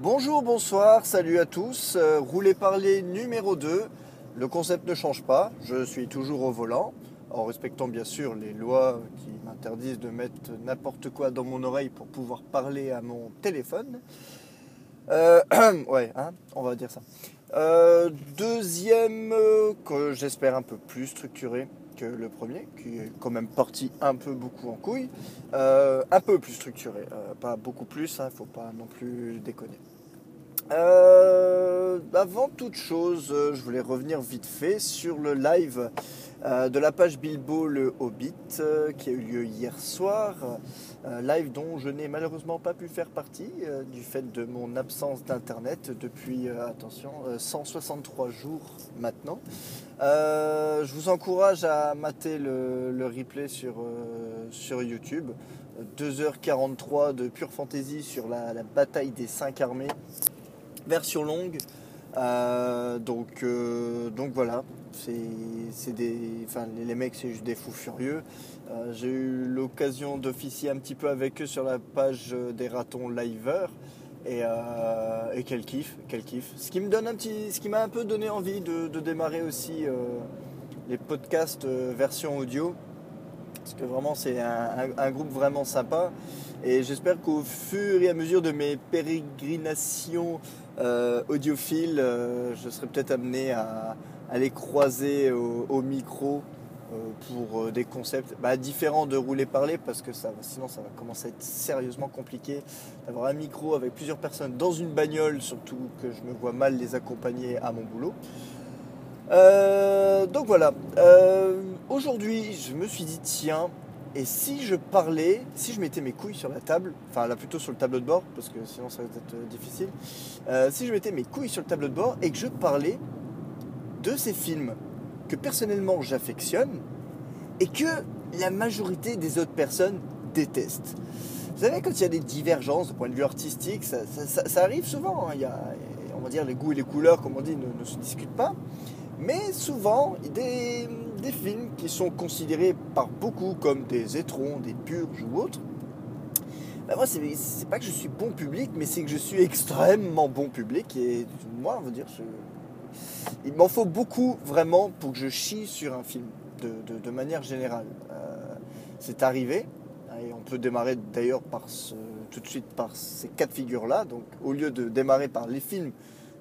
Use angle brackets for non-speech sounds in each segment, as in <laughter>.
Bonjour, bonsoir, salut à tous. Euh, Rouler parler numéro 2. Le concept ne change pas. Je suis toujours au volant, en respectant bien sûr les lois qui m'interdisent de mettre n'importe quoi dans mon oreille pour pouvoir parler à mon téléphone. Euh, <clears throat> ouais, hein, on va dire ça. Euh, deuxième, euh, que j'espère un peu plus structuré le premier, qui est quand même parti un peu beaucoup en couille. Euh, un peu plus structuré, euh, pas beaucoup plus, il ne faut pas non plus déconner. Euh, avant toute chose, je voulais revenir vite fait sur le live euh, de la page Bilbo le Hobbit euh, qui a eu lieu hier soir. Euh, live dont je n'ai malheureusement pas pu faire partie du fait de mon absence d'internet depuis, attention, euh, 163 jours maintenant. Je vous encourage à mater le, replay sur, sur YouTube. 2h43 de pure fantasy sur la, la bataille des 5 armées version longue. Euh, donc, euh, donc voilà, c'est des, enfin, les, mecs c'est juste des fous furieux. Euh, J'ai eu l'occasion d'officier un petit peu avec eux sur la page des ratons liveurs et, et quel kiff, quel kiff. Ce qui me donne un petit, ce qui m'a un peu donné envie de, démarrer aussi les podcasts version audio parce que vraiment c'est un, groupe vraiment sympa et j'espère qu'au fur et à mesure de mes pérégrinations euh, audiophiles, euh, je serai peut-être amené à, les croiser au, micro euh, pour des concepts bah, différents de rouler parler parce que sinon ça va commencer à être sérieusement compliqué d'avoir un micro avec plusieurs personnes dans une bagnole, surtout que je me vois mal les accompagner à mon boulot. Euh, donc voilà. Euh, Aujourd'hui, je me suis dit, tiens, et si je parlais, si je mettais mes couilles sur la table, enfin là plutôt sur le tableau de bord, parce que sinon ça va être euh, difficile, si je mettais mes couilles sur le tableau de bord et que je parlais de ces films que personnellement j'affectionne et que la majorité des autres personnes détestent. Vous savez, quand il y a des divergences de point de vue artistique, ça, arrive souvent. hein. On va dire, les goûts et les couleurs, comme on dit, ne se discutent pas. Mais souvent, des, des films qui sont considérés par beaucoup comme des étrons, des purges ou autres, ben moi, c'est pas que je suis bon public, mais c'est que je suis <laughs> extrêmement bon public. Et moi, on va dire, je- il m'en faut beaucoup vraiment pour que je chie sur un film, de, de- manière générale. Euh, c'est arrivé, et on peut démarrer d'ailleurs tout de suite par ces quatre figures-là. Donc, au lieu de démarrer par les films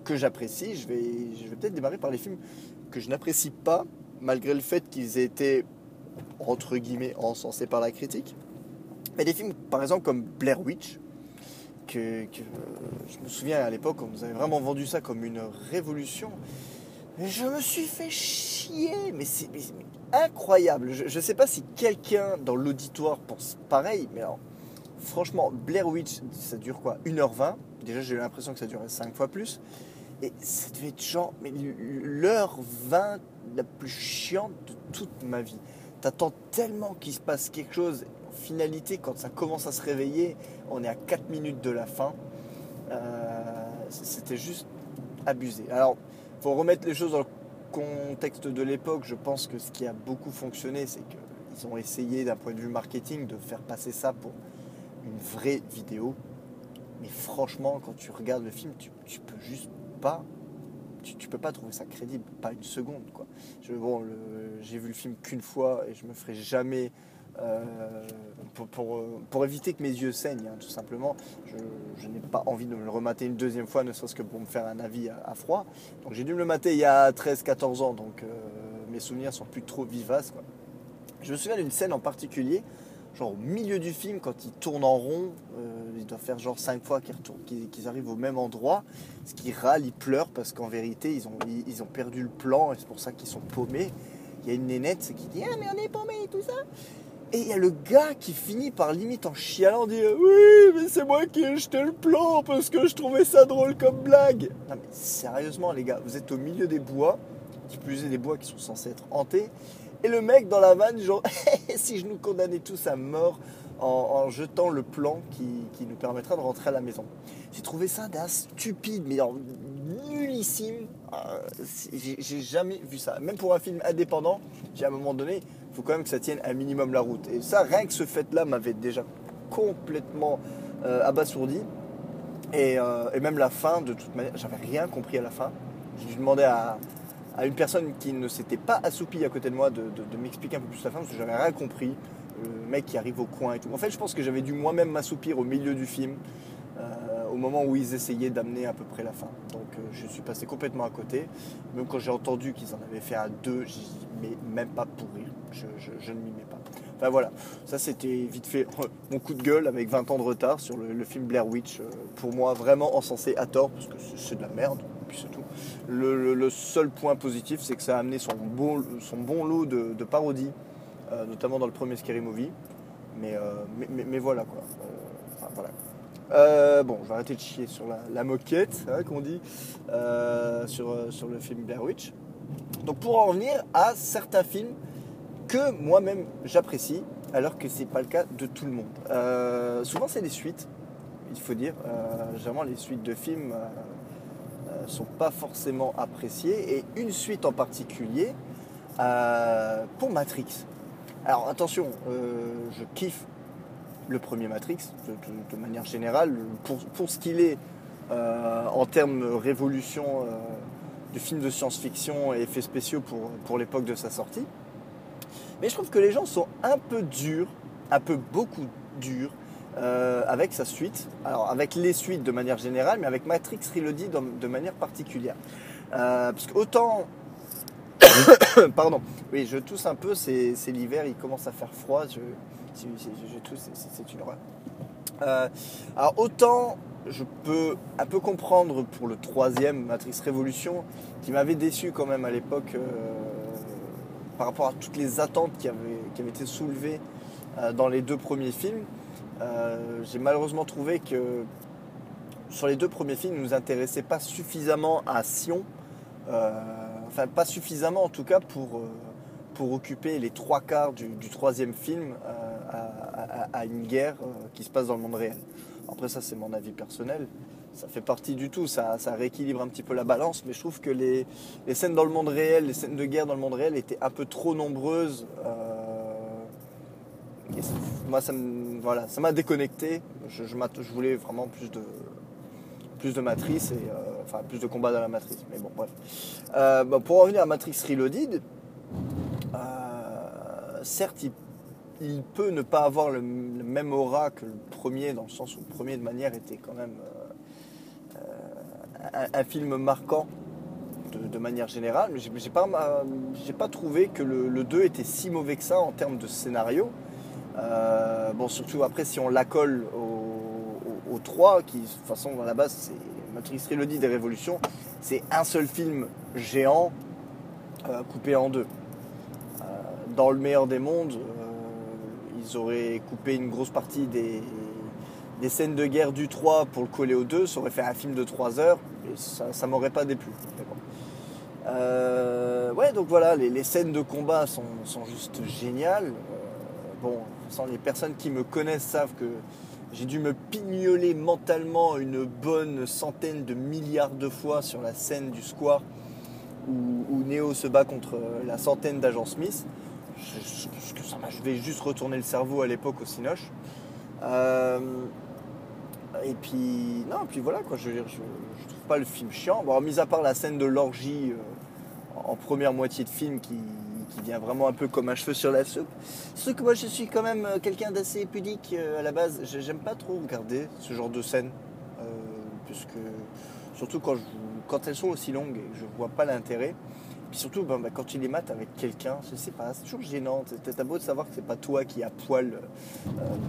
que j'apprécie, je vais, je vais peut-être démarrer par les films que je n'apprécie pas, malgré le fait qu'ils aient été, entre guillemets, encensés par la critique. Mais des films, par exemple, comme Blair Witch, que, euh, je me souviens à l'époque, on nous avait vraiment vendu ça comme une révolution. Mais je me suis fait chier, mais c'est incroyable. Je ne sais pas si quelqu'un dans l'auditoire pense pareil, mais alors, franchement, Blair Witch, ça dure quoi? 1h20 Déjà, j'ai eu l'impression que ça durait 5 fois plus. Et ça devait être genre, mais l'heure 20 la plus chiante de toute ma vie. T'attends tellement qu'il se passe quelque chose. En finalité, quand ça commence à se réveiller, on est à 4 minutes de la fin. Euh, C'était juste abusé. Alors, faut remettre les choses dans le contexte de l'époque. Je pense que ce qui a beaucoup fonctionné, c'est qu'ils ont essayé, d'un point de vue marketing, de faire passer ça pour une vraie vidéo. Mais franchement, quand tu regardes le film, tu peux juste pas. Tu, tu peux pas trouver ça crédible, pas une seconde. Quoi. Bon, j'ai vu le film qu'une fois et je me ferai jamais. euh, pour, pour, éviter que mes yeux saignent, hein, tout simplement, je, n'ai pas envie de me le remater une deuxième fois, ne serait-ce que pour me faire un avis à, froid. Donc j'ai dû me le mater il y a 13-14 ans, donc euh, mes souvenirs sont plus trop vivaces. Je me souviens d'une scène en particulier, genre au milieu du film, quand ils tournent en rond, euh, ils doivent faire genre 5 fois qu'ils, retournent- qu'ils- arrivent au même endroit, ce qui râlent, ils pleurent parce qu'en vérité, ils ont, ont perdu le plan et c'est pour ça qu'ils sont paumés. Il y a une nénette qui dit Ah, mais on est paumés et tout ça. Et il y a le gars qui finit par limite en chialant dire Oui, mais c'est moi qui ai jeté le plan parce que je trouvais ça drôle comme blague. Non, mais sérieusement, les gars, vous êtes au milieu des bois, qui plus est des bois qui sont censés être hantés. Et le mec dans la vanne, genre, <laughs> si je nous condamnais tous à mort en, jetant le plan qui, qui nous permettra de rentrer à la maison. J'ai trouvé ça d'un stupide, mais nullissime. Euh, j'ai jamais vu ça. Même pour un film indépendant, j'ai à un moment donné, il faut quand même que ça tienne un minimum la route. Et ça, rien que ce fait-là m'avait déjà complètement euh, abasourdi. Et, euh, et même la fin, de toute manière, j'avais rien compris à la fin. J'ai demandé à, à une personne qui ne s'était pas assoupie à côté de moi de, m'expliquer un peu plus la fin parce que j'avais rien compris. Le mec qui arrive au coin et tout. En fait, je pense que j'avais dû moi-même m'assoupir au milieu du film euh, au moment où ils essayaient d'amener à peu près la fin. Donc euh, je suis passé complètement à côté. Même quand j'ai entendu qu'ils en avaient fait un 2, j'ai dit mais même pas pour rire. Je, ne m'y mets pas. Enfin voilà, ça c'était vite fait <laughs> mon coup de gueule avec 20 ans de retard sur le, le film Blair Witch. euh, pour moi, vraiment encensé à tort parce que c'est de la merde. Et puis c'est tout. Le, seul point positif, c'est que ça a amené son bon, lot de, parodies, euh, notamment dans le premier Scary Movie. Mais, euh, voilà quoi. Euh, bon, je vais arrêter de chier sur la, moquette, hein, qu'on dit, euh, sur, le film Blair Witch. Donc pour en revenir à certains films que moi-même j'apprécie, alors que c'est pas le cas de tout le monde. Souvent c'est les suites, il faut dire. Généralement les suites de films euh, sont pas forcément appréciées, et une suite en particulier euh, pour Matrix. Alors attention, euh, je kiffe le premier Matrix de, manière générale, pour, pour ce qu'il est en termes révolution du film de science-fiction et effets spéciaux pour, pour l'époque de sa sortie. Mais je trouve que les gens sont un peu durs, un peu beaucoup durs euh, avec sa suite. Alors avec les suites de manière générale, mais avec Matrix Reloaded de manière particulière. Euh, parce que autant... <coughs> Pardon, oui, je tousse un peu, c'est l'hiver, il commence à faire froid, je, je, tousse, c'est- une horreur. Euh, alors autant je peux un peu comprendre pour le troisième Matrix Révolution, qui m'avait déçu quand même à l'époque par rapport à toutes les attentes qui avaient, qui avaient été soulevées dans les deux premiers films. Euh, J'ai malheureusement trouvé que sur les deux premiers films, ne nous intéressaient pas suffisamment à Sion, euh, enfin pas suffisamment en tout cas pour, euh, pour occuper les trois quarts du, troisième film à, une guerre qui se passe dans le monde réel. Après ça c'est mon avis personnel, ça fait partie du tout, ça, ça rééquilibre un petit peu la balance, mais je trouve que les, les scènes dans le monde réel, les scènes de guerre dans le monde réel étaient un peu trop nombreuses. moi ça me- voilà, ça m'a déconnecté, je, je voulais vraiment plus de, plus matrice et euh, enfin plus de combat dans la matrice. Mais bon, bref. Euh, bah, pour en revenir à Matrix Reloaded, euh, certes, il, peut ne pas avoir le, même aura que le premier, dans le sens où le premier de manière était quand même un, film marquant. De, manière générale, mais j'ai j'ai pas, pas trouvé que le, le 2 était si mauvais que ça en termes de scénario. Euh, bon, surtout après, si on l'accole au, au, au 3, qui, de toute façon, à la base, c'est Matrix Reloaded des Révolutions, c'est un seul film géant euh, coupé en deux. Euh, dans le meilleur des mondes, ils auraient coupé une grosse partie des, des scènes de guerre du 3 pour le coller au 2, ça aurait fait un film de 3 heures, et ça, ça m'aurait pas déplu. Ouais, donc voilà, les, les scènes de combat sont, sont juste géniales. Euh, bon, les personnes qui me connaissent savent que j'ai dû me pignoler mentalement une bonne centaine de milliards de fois sur la scène du square où, où Neo se bat contre la centaine d'agents Smith. Je, vais juste retourner le cerveau à l'époque au Cinoche. Euh, et puis, non, puis voilà, quoi, je, je trouve pas le film chiant. Bon, mis à part la scène de l'orgie euh, en première moitié de film qui, qui vient vraiment un peu comme un cheveu sur la soupe. Ce que moi je suis quand même euh, quelqu'un d'assez pudique euh, à la base, J'ai- j'aime pas trop regarder ce genre de scène. euh, puisque, surtout quand, quand elles sont aussi longues et que je vois pas l'intérêt. Puis surtout, ben, ben, quand tu les mates avec quelqu'un, je sais pas, c'est toujours gênant. T'as beau de savoir que c'est pas toi qui as poil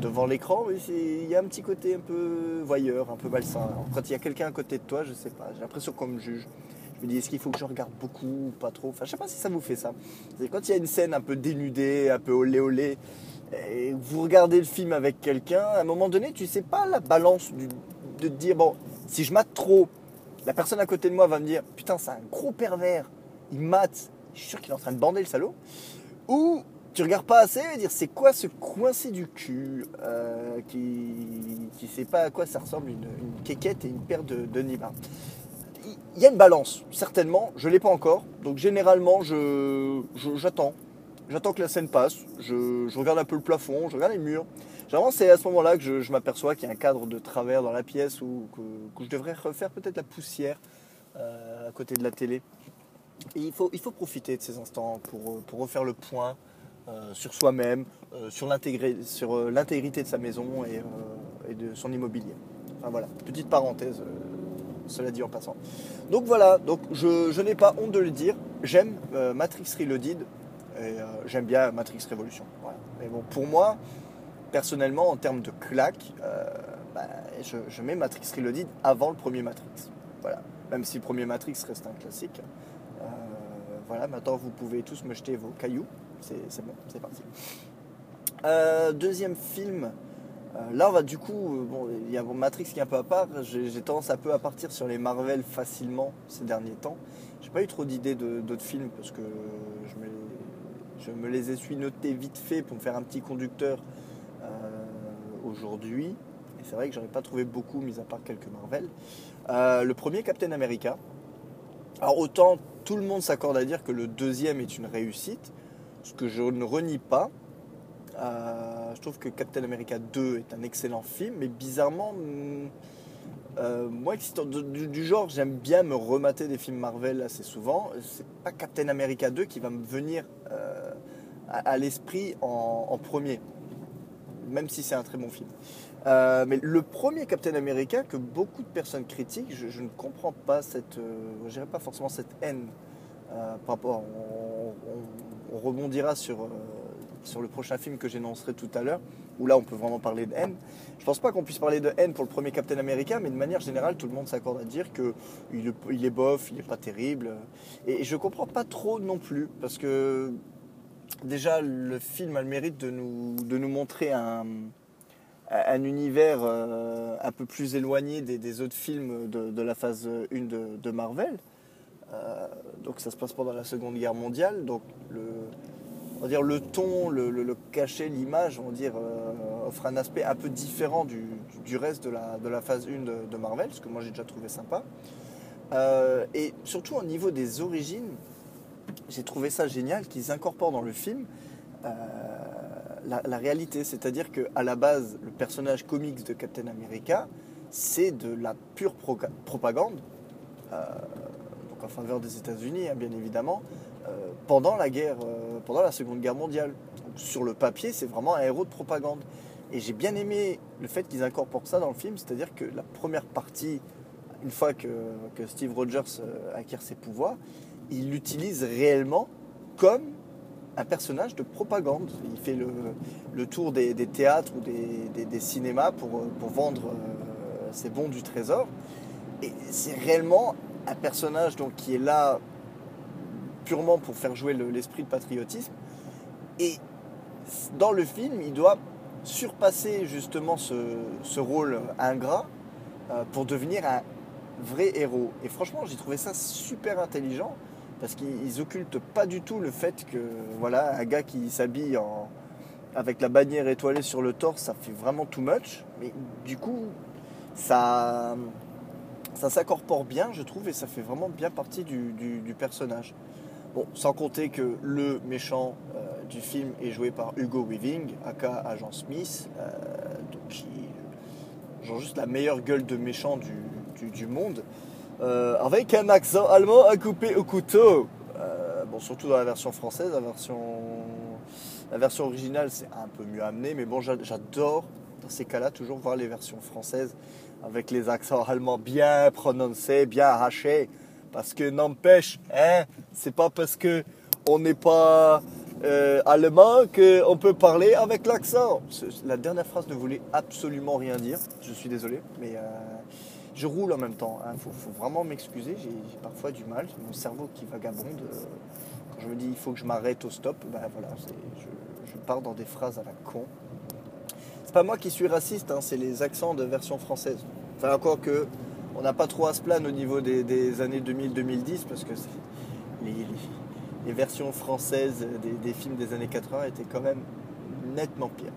devant l'écran, mais il y a un petit côté un peu voyeur, un peu malsain. Quand il y a quelqu'un à côté de toi, je sais pas, j'ai l'impression qu'on me juge. Je me dis, est-ce qu'il faut que je regarde beaucoup ou pas trop? Enfin, je sais pas si ça vous fait ça. Quand il y a une scène un peu dénudée, un peu olé olé, et vous regardez le film avec quelqu'un, à un moment donné, tu sais pas la balance de te dire, bon, si je mate trop, la personne à côté de moi va me dire, putain, c'est un gros pervers, il mate, je suis sûr qu'il est en train de bander le salaud. Ou tu regardes pas assez et dire, c'est quoi ce coincé du cul euh, qui, qui sait pas à quoi ça ressemble une, une quéquette et une paire de, de nibards il y a une balance, certainement. Je ne l'ai pas encore. Donc généralement, j'attends. J'attends que la scène passe. Je, regarde un peu le plafond, je regarde les murs. Généralement, c'est à ce moment-là que je, m'aperçois qu'il y a un cadre de travers dans la pièce ou que, je devrais refaire peut-être la poussière euh, à côté de la télé. Il faut, il faut profiter de ces instants pour, pour refaire le point euh, sur soi-même, euh, sur euh, l'intégrité de sa maison et, euh, et de son immobilier. Enfin voilà, petite parenthèse, euh, cela dit en passant. Donc voilà, donc je, n'ai pas honte de le dire, j'aime euh, Matrix Reloaded et euh, j'aime bien Matrix Révolution. Voilà. Mais bon, pour moi, personnellement, en termes de claque, euh, bah, je, mets Matrix Reloaded avant le premier Matrix. Voilà. Même si le premier Matrix reste un classique. Voilà, maintenant vous pouvez tous me jeter vos cailloux. C'est bon, c'est parti. Deuxième film. Euh, là, on va du coup, euh, bon, il y a Matrix qui est un peu à part. J'ai tendance un peu à partir sur les Marvel facilement ces derniers temps. J'ai pas eu trop d'idées d'autres films parce que je me, les, je me les vite fait pour me faire un petit conducteur euh, aujourd'hui. Et c'est vrai que j'en ai pas trouvé beaucoup, mis à part quelques Marvel. Le premier, Captain America. Alors autant tout le monde s'accorde à dire que le deuxième est une réussite, ce que je ne renie pas. Euh, je trouve que Captain America 2 est un excellent film, mais bizarrement, hum, euh, moi du, du genre, j'aime bien me remater des films Marvel assez souvent. C'est pas Captain America 2 qui va me venir euh, à, l'esprit en, premier, même si c'est un très bon film. Mais le premier Captain America que beaucoup de personnes critiquent, je, ne comprends pas cette, je pas forcément cette haine par rapport. On, on- on rebondira sur sur le prochain film que j'énoncerai tout à l'heure, où là on peut vraiment parler de haine. Je pense pas qu'on puisse parler de haine pour le premier Captain America, mais de manière générale, tout le monde s'accorde à dire que il est, bof, il est pas terrible. Et je comprends pas trop non plus, parce que déjà le film a le mérite de nous, de nous montrer un, un univers euh, un peu plus éloigné des, autres films de, la phase 1 de, de Marvel. Euh, donc ça se passe pendant la Seconde Guerre mondiale. Donc le, on va le ton, le, cachet, l'image, on va dire, euh, offre un aspect un peu différent du, reste de la, phase 1 de, Marvel, ce que moi j'ai déjà trouvé sympa. Euh, et surtout au niveau des origines, j'ai trouvé ça génial qu'ils incorporent dans le film euh, la, réalité. C'est-à-dire qu'à la base, le personnage comics de Captain America, c'est de la pure propagande, en faveur des États-Unis, hein, bien évidemment, pendant la guerre, euh, pendant la Seconde Guerre mondiale. Sur le papier, c'est vraiment un héros de propagande. Et j'ai bien aimé le fait qu'ils incorporent ça dans le film, c'est-à-dire que la première partie, une fois que, que Steve Rogers euh, acquiert ses pouvoirs, il l'utilise réellement comme un personnage de propagande. Il fait le, le tour des, des théâtres ou des, des- cinémas pour, euh, pour vendre euh, ses bons du trésor. Et c'est réellement un personnage donc, qui est là purement pour faire jouer le- l'esprit de patriotisme. Et dans le film, il doit surpasser justement ce, rôle ingrat euh, pour devenir un vrai héros. Et franchement, j'ai trouvé ça super intelligent parce qu'ils occultent pas du tout le fait que voilà, un gars qui s'habille avec la bannière étoilée sur le torse, ça fait vraiment too much. Mais du coup, ça, ça s'incorpore bien, je trouve, et ça fait vraiment bien partie du personnage. Bon, sans compter que le méchant euh, du film est joué par Hugo Weaving, aka Agent Smith, euh, donc qui genre juste la meilleure gueule de méchant du, du- monde, euh, avec un accent allemand à couper au couteau. Euh, bon, surtout dans la version française, la version, la version originale c'est un peu mieux amené, mais bon, j'a- j'adore dans ces cas-là toujours voir les versions françaises avec les accents allemands bien prononcés, bien arrachés. Parce que n'empêche, hein, c'est pas parce que on n'est pas euh, allemand qu'on peut parler avec l'accent. Ce- La dernière phrase ne voulait absolument rien dire. Je suis désolé, mais euh, je roule en même temps. Il faut, faut vraiment m'excuser. J'ai j'ai parfois du mal. C'est mon cerveau qui vagabonde. Quand je me dis il faut que je m'arrête au stop, ben voilà, je pars dans des phrases à la con. C'est pas moi qui suis raciste, hein, c'est les accents de version française. Enfin, encore que on n'a pas trop à se plaindre au niveau des, années 2000-2010 parce que les, versions françaises des, films des années 80 étaient quand même nettement pires.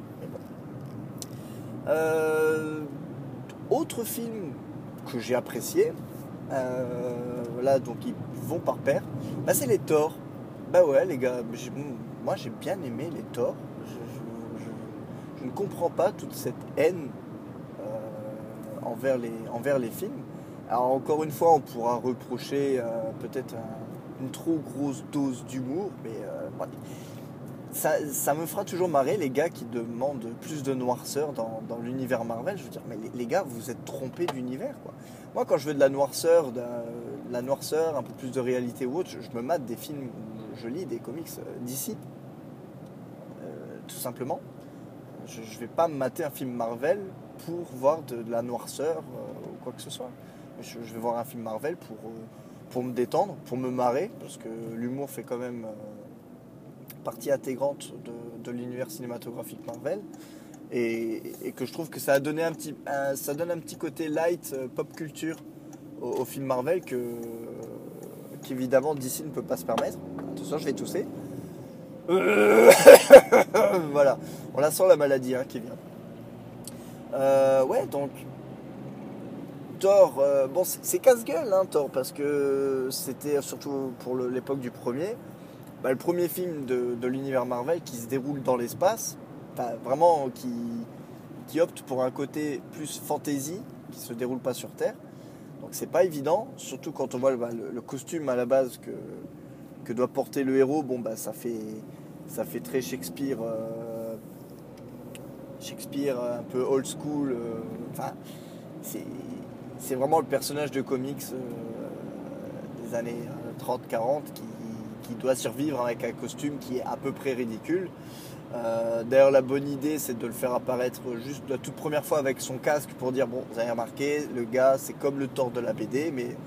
Euh, autre film que j'ai apprécié, euh, là donc ils vont par paire, bah, c'est les Thor. Bah ouais les gars, moi j'ai bien aimé les Thor. Je, ne comprends pas toute cette haine les, envers les films. Alors encore une fois, on pourra reprocher peut-être une trop grosse dose d'humour, mais ça, me fera toujours marrer les gars qui demandent plus de noirceur dans, l'univers Marvel. Je veux dire, mais les, gars, vous êtes trompés d'univers. Quoi. Moi, quand je veux de la noirceur, de, la noirceur, un peu plus de réalité ou autre, je, me mate des films, je lis des comics euh, d'ici, euh, tout simplement. Je ne vais pas me mater un film Marvel pour voir de, la noirceur euh, ou quoi que ce soit. Je, vais voir un film Marvel pour, pour me détendre, pour me marrer, parce que l'humour fait quand même partie intégrante de, l'univers cinématographique Marvel. Et, que je trouve que ça a donné un petit, ça donne un petit côté light euh, pop culture au, film Marvel que qu'évidemment DC ne peut pas se permettre. Attention, je vais tousser. <laughs> voilà, on la sent la maladie hein, qui vient. Euh, ouais, donc Thor, euh, bon, c'est casse-gueule, hein, Thor, parce que c'était surtout pour l'époque du premier. Bah, le premier film de, l'univers Marvel qui se déroule dans l'espace, vraiment qui, qui opte pour un côté plus fantasy, qui se déroule pas sur Terre. Donc c'est pas évident, surtout quand on voit bah, le, costume à la base que, que doit porter le héros. Bon bah ça fait ça fait très Shakespeare, euh, Shakespeare un peu old school. Euh, enfin c'est vraiment le personnage de comics euh, des années 30-40 qui, doit survivre avec un costume qui est à peu près ridicule. Euh, d'ailleurs, la bonne idée, c'est de le faire apparaître juste la toute première fois avec son casque pour dire bon, vous avez remarqué, le gars, c'est comme le tort de la BD, mais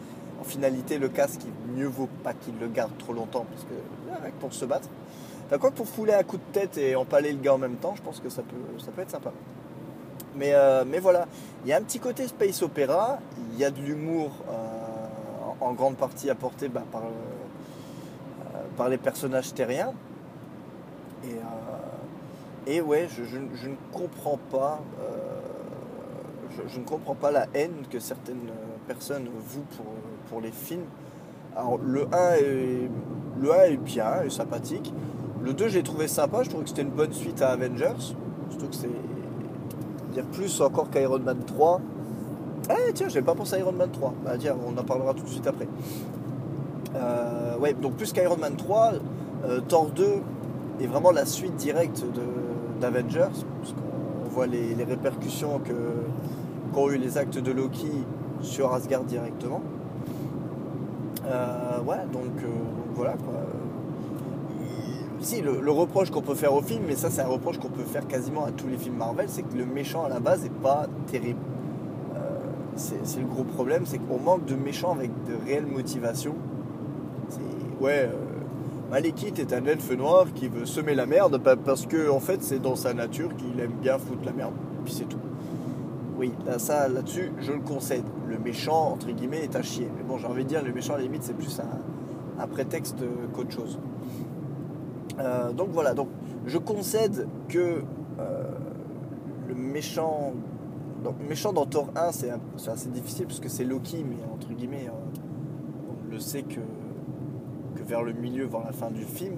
en finalité, le casque, il mieux vaut pas qu'il le garde trop longtemps parce que pour se battre. Enfin, quoi pour fouler un coup de tête et empaler le gars en même temps, je pense que ça peut être sympa. Mais, euh, mais voilà, il y a un petit côté space opéra, il y a de l'humour euh, en, grande partie apporté bah, par par les personnages terriens. Et, euh, ouais, je, ne comprends pas. Euh, je, ne comprends pas la haine que certaines personnes vouent pour, pour les films. Alors le 1 est, le 1 est bien, est sympathique. Le 2 j'ai trouvé sympa, je trouve que c'était une bonne suite à Avengers. Surtout que c'est dire plus encore qu'Iron Man 3. Eh tiens, j'ai pas pensé à Iron Man 3. Bah on en parlera tout de suite après. Euh, ouais, donc plus qu'Iron Man 3, euh, Thor 2 est vraiment la suite directe d'Avengers, parce qu'on voit les, répercussions qu'ont eu les actes de Loki sur Asgard directement. Euh, ouais, donc, voilà quoi. Si, le, reproche qu'on peut faire au film, mais ça c'est un reproche qu'on peut faire quasiment à tous les films Marvel, c'est que le méchant à la base n'est pas terrible. c'est le gros problème, c'est qu'on manque de méchants avec de réelles motivations ouais, euh, est un elfe noir qui veut semer la merde parce que en fait c'est dans sa nature qu'il aime bien foutre la merde. Puis c'est tout. Oui, là, ça, là-dessus, je le concède. Le méchant, entre guillemets, est à chier. Mais bon, j'ai envie de dire, le méchant, à la limite, c'est plus un, prétexte qu'autre chose. Euh, donc voilà, donc je concède que euh, le méchant, donc méchant dans Thor 1, c'est assez difficile parce que c'est Loki, mais entre guillemets, on le sait que vers le milieu, vers la fin du film,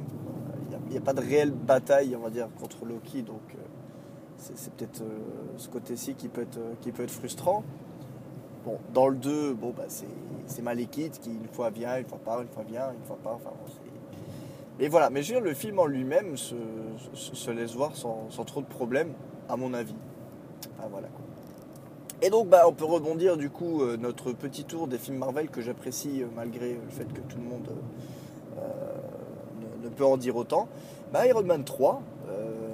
il n'y a, pas de réelle bataille, on va dire, contre Loki. Donc euh, c'est peut-être euh, ce côté-ci qui, peut être, qui peut être frustrant. Bon, dans le 2, bon, bah, c'est Malekith qui une fois vient, une fois pas, une fois vient, une fois. Enfin, mais voilà, mais je veux dire, le film en lui-même se, se, laisse voir sans, trop de problèmes, à mon avis. voilà Et donc, bah, on peut rebondir du coup euh, notre petit tour des films Marvel que j'apprécie malgré le fait que tout le monde ne, peut en dire autant. Bah, Iron Man 3, euh,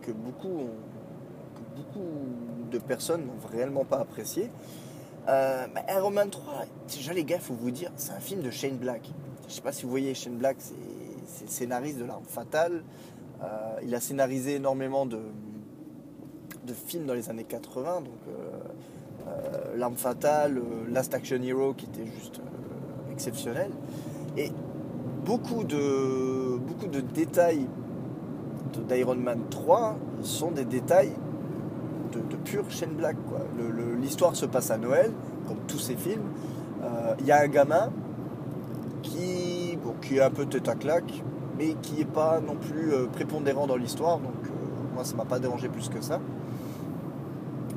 que, beaucoup de personnes n'ont réellement pas apprécié. Euh, Iron Man 3, déjà les gars, faut vous dire, c'est un film de Shane Black. Je sais pas si vous voyez, Shane Black, c'est scénariste de L'Arme Fatale. Euh, il a scénarisé énormément de, films dans les années 80, donc L'Arme Fatale, Last Action Hero qui était juste exceptionnel. Et beaucoup de, beaucoup de détails d'Iron Man 3 sont des détails de, de pure chaîne black. L'histoire se passe à Noël, comme tous ces films. Euh, il y a un gamin qui, est un peu tête à claque, mais qui n'est pas non plus euh, prépondérant dans l'histoire. Donc, euh, moi ça m'a pas dérangé plus que ça.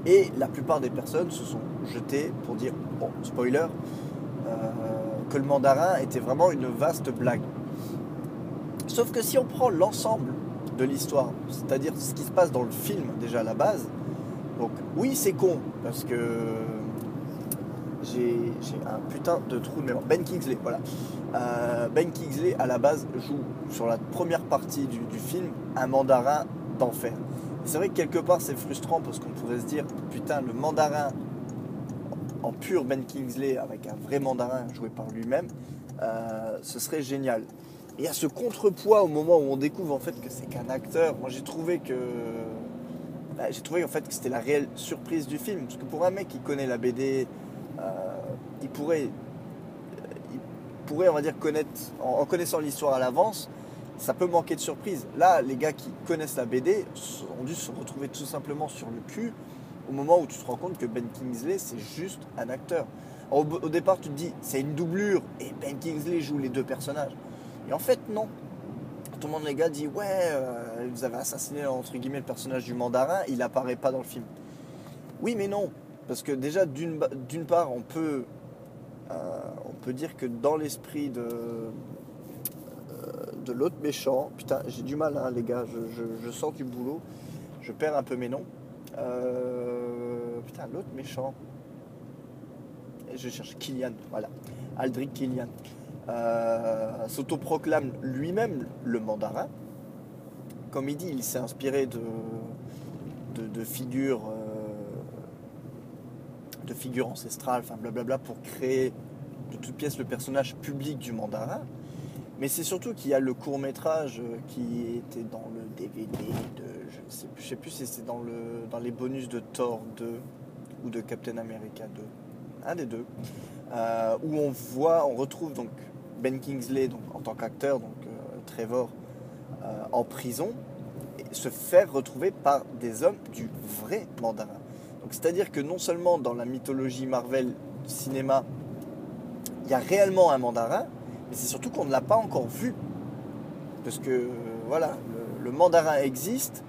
Et la plupart des personnes se sont jetées pour dire, bon, spoiler, euh, que le mandarin était vraiment une vaste blague. Sauf que si on prend l'ensemble de l'histoire, c'est-à-dire ce qui se passe dans le film déjà à la base, donc oui c'est con, parce que j'ai un putain de trou de mémoire. Ben Kingsley, voilà. Euh, ben Kingsley à la base joue sur la première partie du, film un mandarin d'enfer. C'est vrai que quelque part c'est frustrant parce qu'on pourrait se dire putain le mandarin en pur Ben Kingsley avec un vrai mandarin joué par lui-même, euh, ce serait génial. Et il y a ce contrepoids au moment où on découvre en fait que c'est qu'un acteur. Moi j'ai trouvé que bah, j'ai trouvé en fait que c'était la réelle surprise du film parce que pour un mec qui connaît la BD, il pourrait il pourrait on va dire connaître en, connaissant l'histoire à l'avance, ça peut manquer de surprise. Là, les gars qui connaissent la BD ont dû se retrouver tout simplement sur le cul au moment où tu te rends compte que Ben Kingsley, c'est juste un acteur. Au, départ, tu te dis, c'est une doublure, et Ben Kingsley joue les deux personnages. Et en fait, non. Tout le monde, les gars, dit, ouais, euh, vous avez assassiné, entre guillemets, le personnage du mandarin, il apparaît pas dans le film. Oui, mais non. Parce que déjà, d'une part, on peut, euh, on peut dire que dans l'esprit de, euh, de l'autre méchant, putain, j'ai du mal, hein, les gars, je, je sors du boulot, je perds un peu mes noms. Euh, putain, l'autre méchant. Je cherche Killian, voilà. Aldrich Killian. Euh, s'autoproclame lui-même le mandarin. Comme il dit, il s'est inspiré de, de, figures euh, de figures ancestrales, enfin blablabla, pour créer de toutes pièces le personnage public du mandarin. Mais c'est surtout qu'il y a le court métrage qui était dans le DVD de je sais, sais plus si c'est dans, le, dans les bonus de Thor 2 ou de Captain America 2, un des deux, euh, où on voit, on retrouve donc Ben Kingsley donc, en tant qu'acteur, donc euh, Trevor, euh, en prison, se faire retrouver par des hommes du vrai mandarin. C'est-à-dire que non seulement dans la mythologie Marvel cinéma, il y a réellement un mandarin, mais c'est surtout qu'on ne l'a pas encore vu. Parce que voilà, le mandarin existe,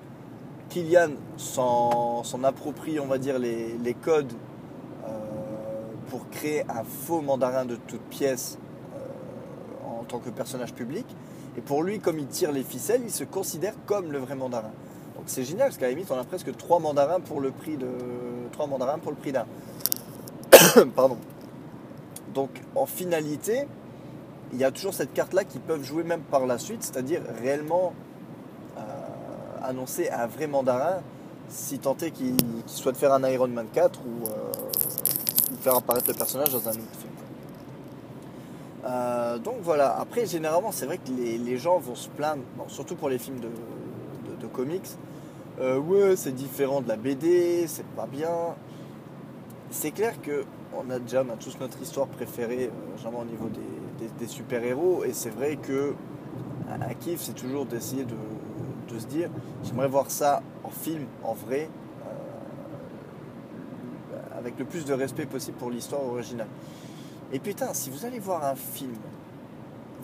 Kylian s'en approprie, on va dire, les, codes euh, pour créer un faux mandarin de toute pièce euh, en tant que personnage public. Et pour lui, comme il tire les ficelles, il se considère comme le vrai mandarin. C'est génial parce qu'à la limite, on a presque trois mandarins pour le prix de trois mandarins pour le prix d'un. <coughs> Pardon. Donc en finalité, il y a toujours cette carte là qui peuvent jouer même par la suite, c'est-à-dire réellement annoncer un vrai mandarin si tant est qu'il souhaite faire un Iron Man 4 euh, ou, faire apparaître le personnage dans un autre film. Euh, donc voilà, après généralement c'est vrai que les, gens vont se plaindre, surtout pour les films de, comics, euh, ouais c'est différent de la BD, c'est pas bien. C'est clair que on a déjà tous notre histoire préférée, généralement au niveau des, super-héros, et c'est vrai que un kiff c'est toujours d'essayer de, de se dire j'aimerais voir ça en film, en vrai, euh, avec le plus de respect possible pour l'histoire originale. Et putain, si vous allez voir un film,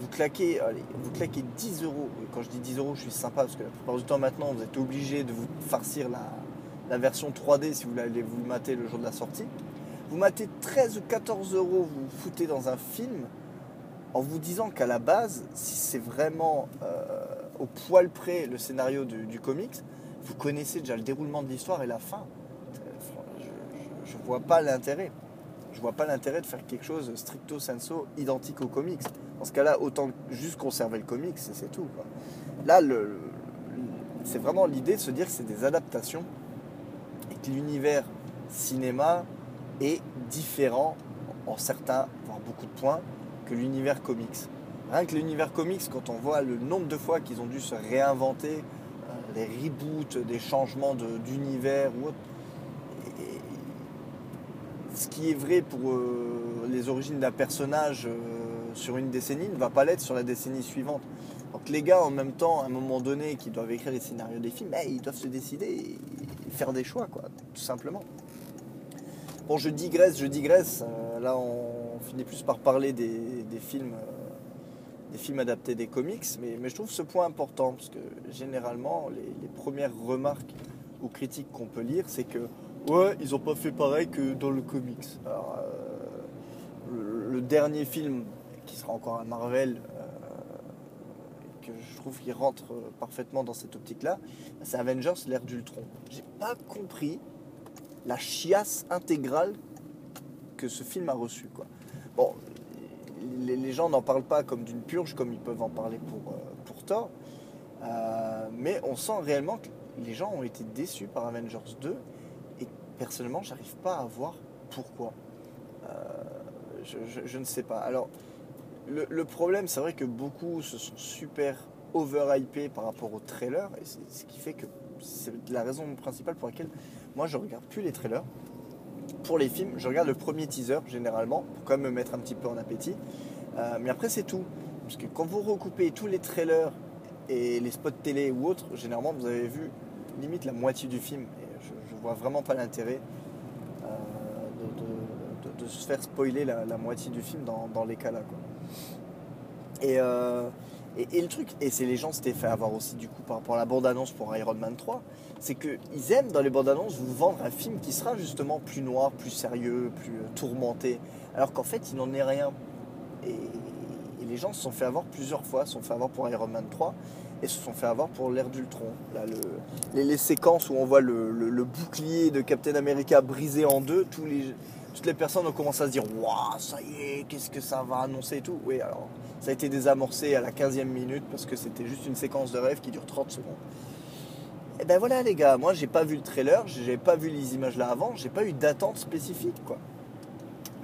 vous claquez, vous claquez 10 euros. Quand je dis 10 euros, je suis sympa parce que la plupart du temps maintenant, vous êtes obligé de vous farcir la, version 3D si vous allez vous mater le jour de la sortie. Vous matez 13 ou 14 euros, vous vous foutez dans un film en vous disant qu'à la base, si c'est vraiment euh, au poil près le scénario du, comics, vous connaissez déjà le déroulement de l'histoire et la fin. Je, ne vois pas l'intérêt. Je vois pas l'intérêt de faire quelque chose stricto sensu identique au comics. Dans ce cas-là, autant juste conserver le comics, c'est tout. Là, c'est vraiment l'idée de se dire que c'est des adaptations et que l'univers cinéma est différent en certains, voire beaucoup de points, que l'univers comics. Rien que l'univers comics, quand on voit le nombre de fois qu'ils ont dû se réinventer, euh, les reboots, des changements d'univers ou autre, ce qui est vrai pour euh, les origines d'un personnage euh, sur une décennie ne va pas l'être sur la décennie suivante. Donc les gars, en même temps, à un moment donné, qui doivent écrire les scénarios des films, eh, ils doivent se décider et faire des choix, quoi, tout simplement. Bon, je digresse, je digresse. là, on finit plus par parler des films des films adaptés des comics, mais, je trouve ce point important, parce que généralement, les, premières remarques ou critiques qu'on peut lire, c'est que, ouais, ils n'ont pas fait pareil que dans le comics. Alors, euh, le, dernier film, qui sera encore un Marvel, que je trouve qu'il rentre parfaitement dans cette optique-là, c'est Avengers, l'ère d'Ultron. J'ai pas compris la chiasse intégrale que ce film a reçu. Quoi. Bon, les, gens n'en parlent pas comme d'une purge, comme ils peuvent en parler pour, euh, pour Thor, euh, mais on sent réellement que les gens ont été déçus par Avengers 2, et personnellement, j'arrive pas à voir pourquoi. Euh, je, ne sais pas. Alors, le, problème, c'est vrai que beaucoup se sont super overhypés par rapport au trailer, et c'est ce qui fait que c'est la raison principale pour laquelle moi je regarde plus les trailers. Pour les films, je regarde le premier teaser généralement pour quand même me mettre un petit peu en appétit. Euh, mais après c'est tout. Parce que quand vous recoupez tous les trailers et les spots télé ou autres, généralement vous avez vu limite la moitié du film. Et je, ne vois vraiment pas l'intérêt euh, de, se faire spoiler la, moitié du film dans, les cas là. Et, euh, et, le truc, et c'est les gens s'étaient fait avoir aussi du coup par rapport à la bande-annonce pour Iron Man 3, c'est qu'ils aiment dans les bandes-annonces vous vendre un film qui sera justement plus noir, plus sérieux, plus euh, tourmenté, alors qu'en fait il n'en est rien. Et, les gens se sont fait avoir plusieurs fois, se sont fait avoir pour Iron Man 3 et se sont fait avoir pour l'ère d'Ultron. Les, séquences où on voit le, bouclier de Captain America brisé en deux, tous les, toutes les personnes ont commencé à se dire Waouh, ça y est, qu'est-ce que ça va annoncer et tout. Oui, alors ça a été désamorcé à la 15e minute parce que c'était juste une séquence de rêve qui dure 30 secondes. Et eh ben voilà les gars, moi j'ai pas vu le trailer, j'ai pas vu les images là avant, j'ai pas eu d'attente spécifique quoi.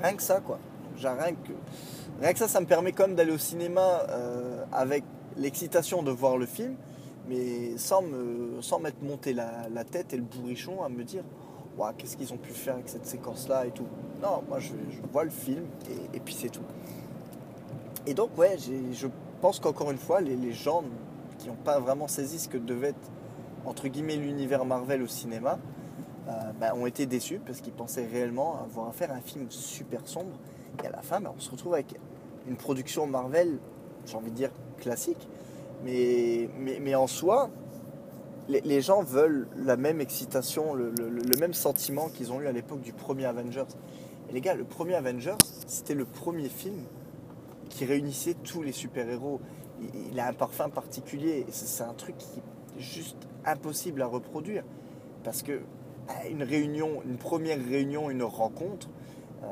Rien que ça quoi. Rien que, rien que ça, ça me permet quand même d'aller au cinéma euh, avec l'excitation de voir le film, mais sans me sans m'être monté la tête et le bourrichon à me dire qu'est-ce qu'ils ont pu faire avec cette séquence-là et tout. Non, moi je, vois le film et, puis c'est tout. Et donc, ouais, je pense qu'encore une fois, les, gens qui n'ont pas vraiment saisi ce que devait être, entre guillemets, l'univers Marvel au cinéma, euh, bah, ont été déçus parce qu'ils pensaient réellement avoir à faire un film super sombre. Et à la fin, bah, on se retrouve avec une production Marvel, j'ai envie de dire classique, mais, mais, mais en soi, les, gens veulent la même excitation, le, même sentiment qu'ils ont eu à l'époque du premier Avengers. Et les gars, le premier Avengers, c'était le premier film qui réunissait tous les super-héros. Il, a un parfum particulier. C'est un truc qui est juste impossible à reproduire. Parce que bah, une réunion, une première réunion, une rencontre, euh,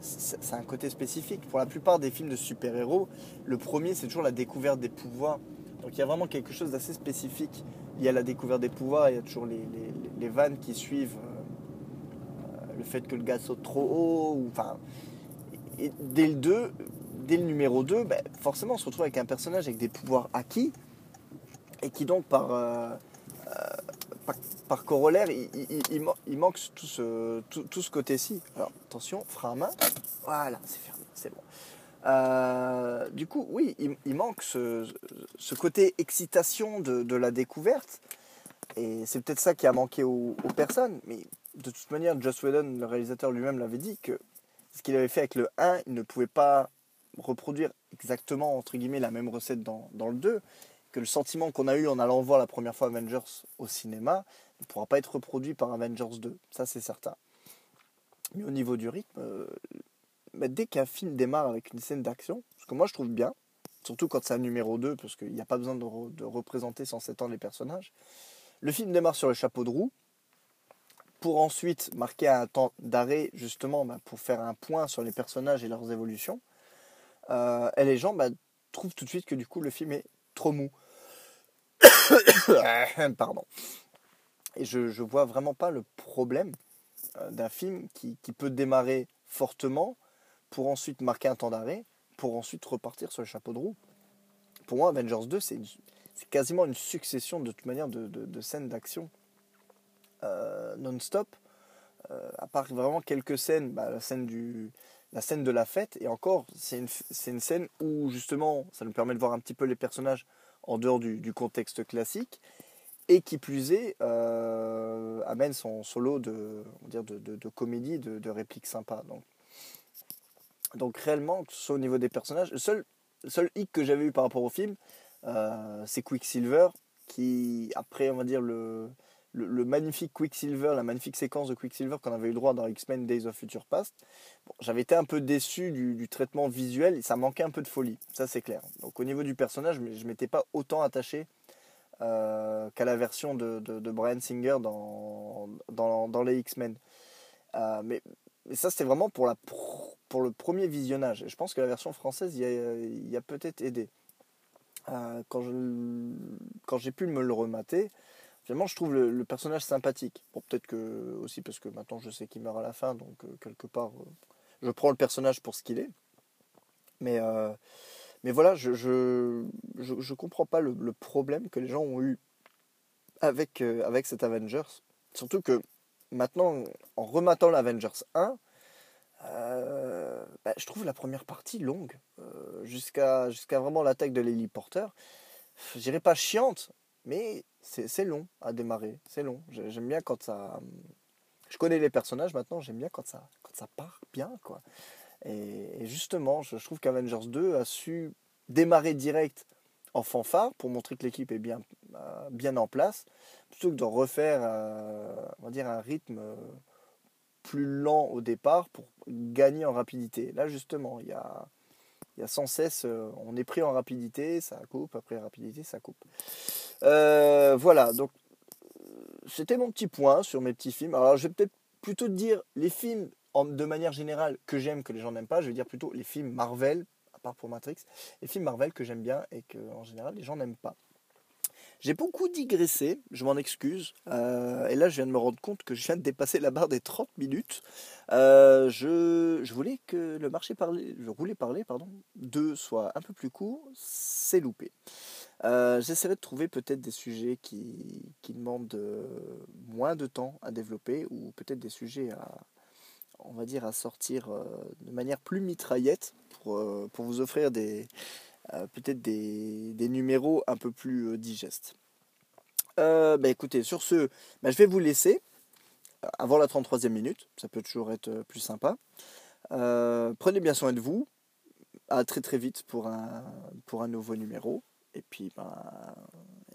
c'est un côté spécifique. Pour la plupart des films de super-héros, le premier, c'est toujours la découverte des pouvoirs donc il y a vraiment quelque chose d'assez spécifique. Il y a la découverte des pouvoirs, il y a toujours les, vannes qui suivent euh, le fait que le gars saute trop haut. Et dès le 2, dès le numéro 2, ben, forcément on se retrouve avec un personnage avec des pouvoirs acquis et qui donc par, euh, euh, par, corollaire, il, manque tout ce, tout ce côté-ci. Alors attention, frein à main. Voilà, c'est fermé, c'est bon. Euh, du coup, oui, il, manque ce, côté excitation de, la découverte. Et c'est peut-être ça qui a manqué aux, personnes. Mais de toute manière, Joss Whedon, le réalisateur lui-même, l'avait dit que ce qu'il avait fait avec le 1, il ne pouvait pas reproduire exactement, entre guillemets, la même recette dans, le 2. Que le sentiment qu'on a eu en allant voir la première fois Avengers au cinéma ne pourra pas être reproduit par Avengers 2. Ça, c'est certain. Mais au niveau du rythme, euh, dès qu'un film démarre avec une scène d'action, ce que moi je trouve bien, surtout quand c'est un numéro 2, parce qu'il n'y a pas besoin de, de, représenter 107 ans les personnages, le film démarre sur le chapeau de roue, pour ensuite marquer un temps d'arrêt, justement, bah, pour faire un point sur les personnages et leurs évolutions. Euh, et les gens bah, trouvent tout de suite que du coup le film est trop mou. <coughs> Pardon. Et je ne vois vraiment pas le problème euh, d'un film qui, peut démarrer fortement pour ensuite marquer un temps d'arrêt, pour ensuite repartir sur le chapeau de roue. Pour moi, Avengers 2, c'est quasiment une succession de toute manière de, scènes d'action euh, non-stop. Euh, à part vraiment quelques scènes, bah, la, scène du, la scène de la fête, et encore, c'est une, une, scène où justement ça nous permet de voir un petit peu les personnages en dehors du, contexte classique, et qui plus est, euh, amène son solo de, on dire de, de, de comédie, de, répliques sympas. Donc donc réellement, que ce soit au niveau des personnages, le seul, seul hic que j'avais eu par rapport au film, c'est Quicksilver, qui, après, on va dire, le, le, magnifique Quicksilver, la magnifique séquence de Quicksilver qu'on avait eu droit dans X-Men Days of Future Past, j'avais été un peu déçu du, traitement visuel, ça manquait un peu de folie, ça c'est clair. Donc au niveau du personnage, je ne m'étais pas autant attaché euh, qu'à la version de, de, Brian Singer dans, dans, dans les X-Men. Euh, mais, mais, ça c'était vraiment pour, la, pour le premier visionnage, et je pense que la version française y a, peut-être aidé. Euh, quand, j'ai pu me le remater, finalement je trouve le, personnage sympathique. Bon, peut-être que aussi parce que maintenant je sais qu'il meurt à la fin, donc euh, quelque part euh, je prends le personnage pour ce qu'il est. Mais, mais voilà, je je, je, comprends pas le, problème que les gens ont eu avec, avec cet Avengers. Surtout que maintenant, en rematant l'Avengers 1, euh, bah, je trouve la première partie longue, euh, jusqu'à vraiment l'attaque de l'héliporteur. Je dirais pas chiante, mais c'est long à démarrer, c'est long. J'aime bien quand ça. Je connais les personnages maintenant, j'aime bien quand ça, quand ça part bien, quoi. Et, justement, je, trouve qu'Avengers 2 a su démarrer direct en fanfare pour montrer que l'équipe est bien, euh, bien en place, plutôt que de refaire, dire, un rythme plus lent au départ pour gagner en rapidité. Là, justement, il y a, y sans cesse, euh, on est pris en rapidité, ça coupe, après rapidité, ça coupe. Euh, voilà, donc c'était mon petit point sur mes petits films. Alors, je vais peut-être plutôt dire les films de manière générale que j'aime, que les gens n'aiment pas. Je vais dire plutôt les films Marvel, part pour Matrix, les films Marvel que j'aime bien et que en général les gens n'aiment pas. J'ai beaucoup digressé, je m'en excuse. Euh, et là, je viens de me rendre compte que je viens de dépasser la barre des 30 minutes. Euh, je, je, voulais que le marché parler, je voulais parler, pardon, 2 soit un peu plus court. C'est loupé. Euh, j'essaierai de trouver peut-être des sujets qui, qui demandent moins de temps à développer ou peut-être des sujets à, on va dire, à sortir de manière plus mitraillette pour, pour vous offrir des, euh, peut-être des, numéros un peu plus euh, digestes. Euh, bah écoutez, sur ce, bah, je vais vous laisser avant la 33e minute, ça peut toujours être plus sympa. prenez bien soin de vous, à très très vite pour un, pour un nouveau numéro. Et puis, ben,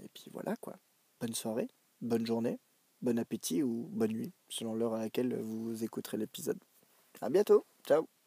et puis voilà quoi. Bonne soirée, bonne journée, bon appétit ou bonne nuit, selon l'heure à laquelle vous écouterez l'épisode. A bientôt, ciao